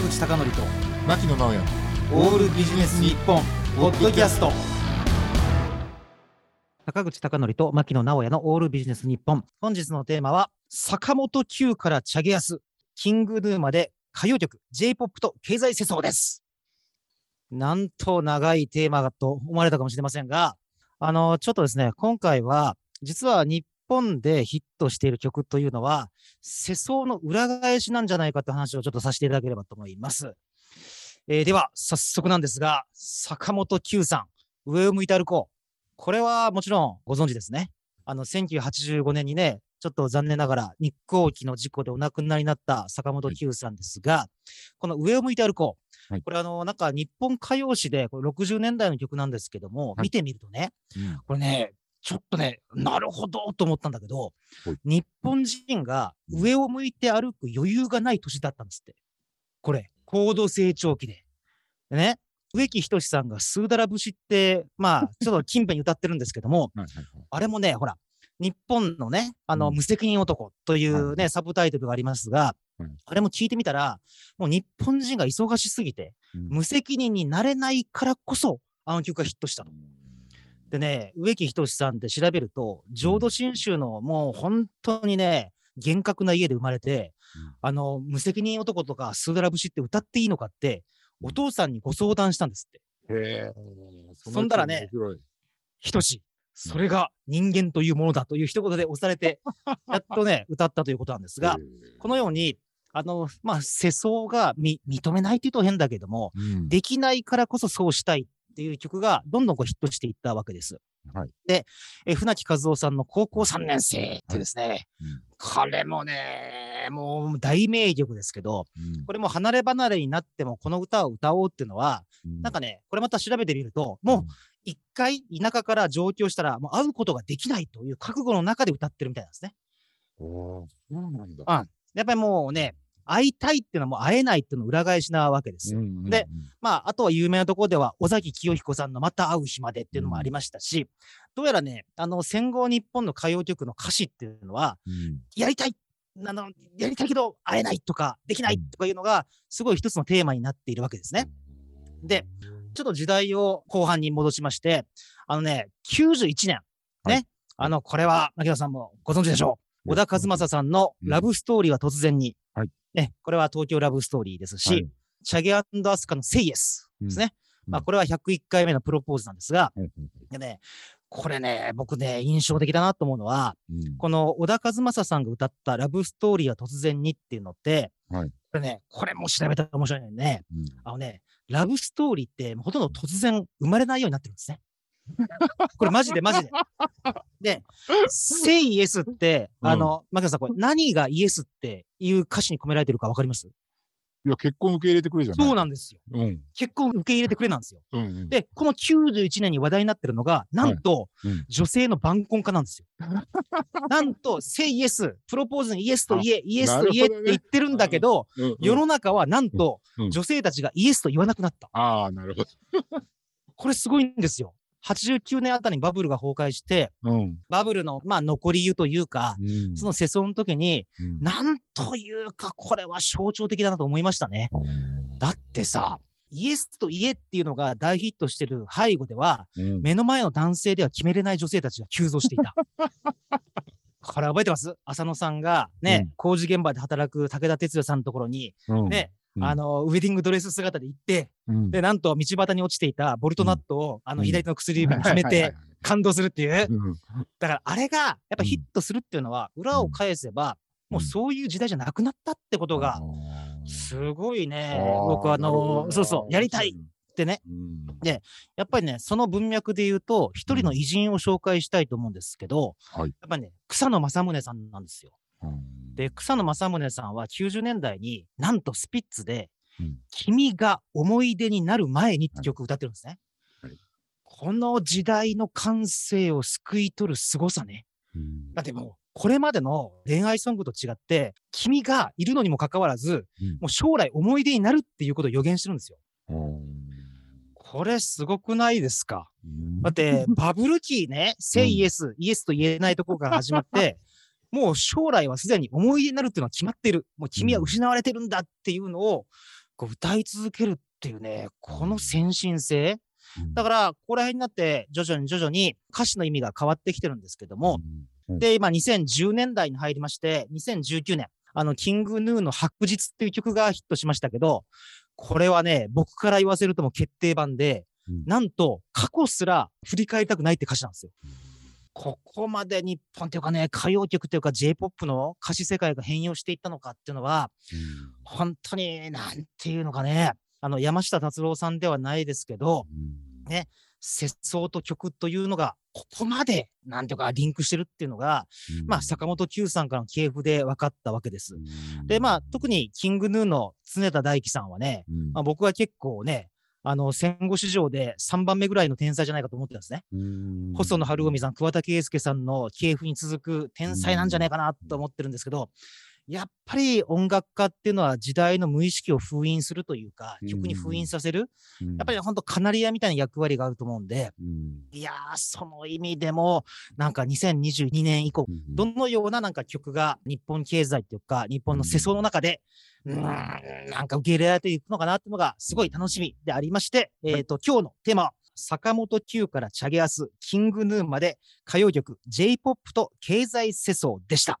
坂口孝則と牧野直哉。オールビジネス日本ポッドキャスト。坂口孝則と牧野直哉のオールビジネス日本。本日のテーマは坂本九からチャゲアスキングヌーまで歌謡曲 J-POP と経済世相です。なんと長いテーマだと思われたかもしれませんがあのちょっとですね今回は実は日本でヒットしている曲というのは、世相の裏返しなんじゃないかという話をちょっとさせていただければと思います。えー、では、早速なんですが、坂本九さん、上を向いて歩こう。これはもちろんご存知ですね。あの、1985年にね、ちょっと残念ながら日航機の事故でお亡くなりになった坂本九さんですが、はい、この上を向いて歩こう。はい、これあの、なんか日本歌謡史で、これ60年代の曲なんですけども、はい、見てみるとね、うん、これね、ちょっとね、なるほどと思ったんだけど、日本人が上を向いて歩く余裕がない年だったんですって。これ、高度成長期で。でね、植木仁さんがスーダラ節って、まあ、ちょっと近辺に歌ってるんですけども、あれもね、ほら、日本のね、あの、無責任男というね、サブタイトルがありますが、あれも聞いてみたら、もう日本人が忙しすぎて、無責任になれないからこそ、あの曲がヒットしたと。でね、植木仁さんって調べると、浄土真宗のもう本当にね、厳格な家で生まれて、うん、あの、無責任男とかスーダラ節って歌っていいのかって、お父さんにご相談したんですって。へえ。そんだらね、仁志、それが人間というものだという一言で押されて、やっとね、歌ったということなんですが、このように、あの、まあ、世相が認めないって言うと変だけども、うん、できないからこそそうしたいっていう曲がどんどんこうヒットしていったわけです。はい、で、え船木和夫さんの高校3年生ってですね、はいうん、これもね、もう大名曲ですけど、うん、これも離れ離れになってもこの歌を歌おうっていうのは、うん、なんかね、これまた調べてみると、もう一回田舎から上京したらもう会うことができないという覚悟の中で歌ってるみたいなんですね。おそうなんだ。うん。やっぱりもうね、会いたいっていうのはもう会えないっていうの裏返しなわけです。うんうんうん、で、まあ、あとは有名なところでは、尾崎清彦さんのまた会う日までっていうのもありましたし、うん、どうやらね、あの、戦後日本の歌謡曲の歌詞っていうのは、うん、やりたいあの、やりたいけど会えないとか、できないとかいうのが、すごい一つのテーマになっているわけですね。で、ちょっと時代を後半に戻しまして、あのね、91年、ね、はい、あの、これは、牧野さんもご存知でしょう。小田和正さんのラブストーリーは突然に、ね、これは東京ラブストーリーですし、はい、チャゲアスカのセイエスですね。うん、まあ、これは101回目のプロポーズなんですが、でね、これね、僕ね、印象的だなと思うのは、うん、この小田和正さんが歌ったラブストーリーは突然にっていうのって、はい、これね、これも調べたら面白いね、うん、あのね、ラブストーリーってほとんど突然生まれないようになってるんですね。これマジでマジで。で、say yes って、あの、マキさん、これ何がイエスっていう歌詞に込められてるかわかります？いや、結婚受け入れてくれじゃないそうなんですよ。うん、結婚受け入れてくれなんですよ。うんうん、で、この91年に話題になってるのが、なんと、はいうん、女性の晩婚化なんですよ。なんと、say yes、プロポーズにイエスと言え、イエスと言えって言ってるんだけど、うんうん、世の中はなんと、女性たちがイエスと言わなくなった。ああ、なるほど。これすごいんですよ。89年あたりにバブルが崩壊して、うん、バブルの、まあ、残り湯というか、うん、その世相の時に、うん、なんというか、これは象徴的だなと思いましたね。だってさ、イエスと家っていうのが大ヒットしてる背後では、目の前の男性では決めれない女性たちが急増していた。これ覚えてます？浅野さんがね、工事現場で働く武田鉄矢さんのところに、ね、あの、ウェディングドレス姿で行って、うん、で、なんと道端に落ちていたボルトナットを、あの、左手の薬指にはめて、感動するっていう。だから、あれが、やっぱヒットするっていうのは、裏を返せば、もうそういう時代じゃなくなったってことが、すごいね、僕あの、そうそう、やりたいってね。で、やっぱりね、その文脈で言うと、一人の偉人を紹介したいと思うんですけど、やっぱりね、草野正宗さんなんですよ。で、草野正宗さんは90年代になんとスピッツで、うん、君が思い出になる前にって曲を歌ってるんですね。はい。はい、この時代の感性を救い取る凄さね。うん、だってもう、これまでの恋愛ソングと違って、君がいるのにもかかわらず、うん、もう将来思い出になるっていうことを予言してるんですよ。これすごくないですか、だって、バブル期ね、セイイエス、イエスと言えないところから始まって、もう将来はすでに思い出になるっていうのは決まっている。もう君は失われてるんだっていうのを、こう歌い続けるっていうね、この先進性。うんだから、ここら辺になって、徐々に徐々に歌詞の意味が変わってきてるんですけども、うんで、今2010年代に入りまして、2019年、あの、キングヌーの白日っていう曲がヒットしましたけど、これはね、僕から言わせるともう決定版で、うんなんと過去すら振り返りたくないって歌詞なんですよ。ここまで日本というかね、歌謡曲というか J-POP の歌詞世界が変容していったのかっていうのは、本当に、なんていうのかね、あの、山下達郎さんではないですけど、うん。ね節奏と曲というのが、ここまで、なんていうか、リンクしてるっていうのが、うん。まあ、坂本九さんからの系譜で分かったわけです。うん。で、まあ、特にキングヌーの常田大樹さんはね、うん。まあ、僕は結構ね、あの、戦後史上で3番目ぐらいの天才じゃないかと思ってたんですね。うん細野晴臣さん、桑田佳祐さんの系譜に続く天才なんじゃないかなと思ってるんですけど、やっぱり音楽家っていうのは時代の無意識を封印するというか、曲に封印させる、うん。やっぱり本当カナリアみたいな役割があると思うんで、うん。いやー、その意味でも、なんか2022年以降、どのようななんか曲が日本経済っていうか、日本の世相の中で、うーん、なんか受け入れられていくのかなっていうのがすごい楽しみでありまして、えっ、と、今日のテーマは、坂本九からチャゲアス、キングヌーまで歌謡曲 J-POP と経済世相でした。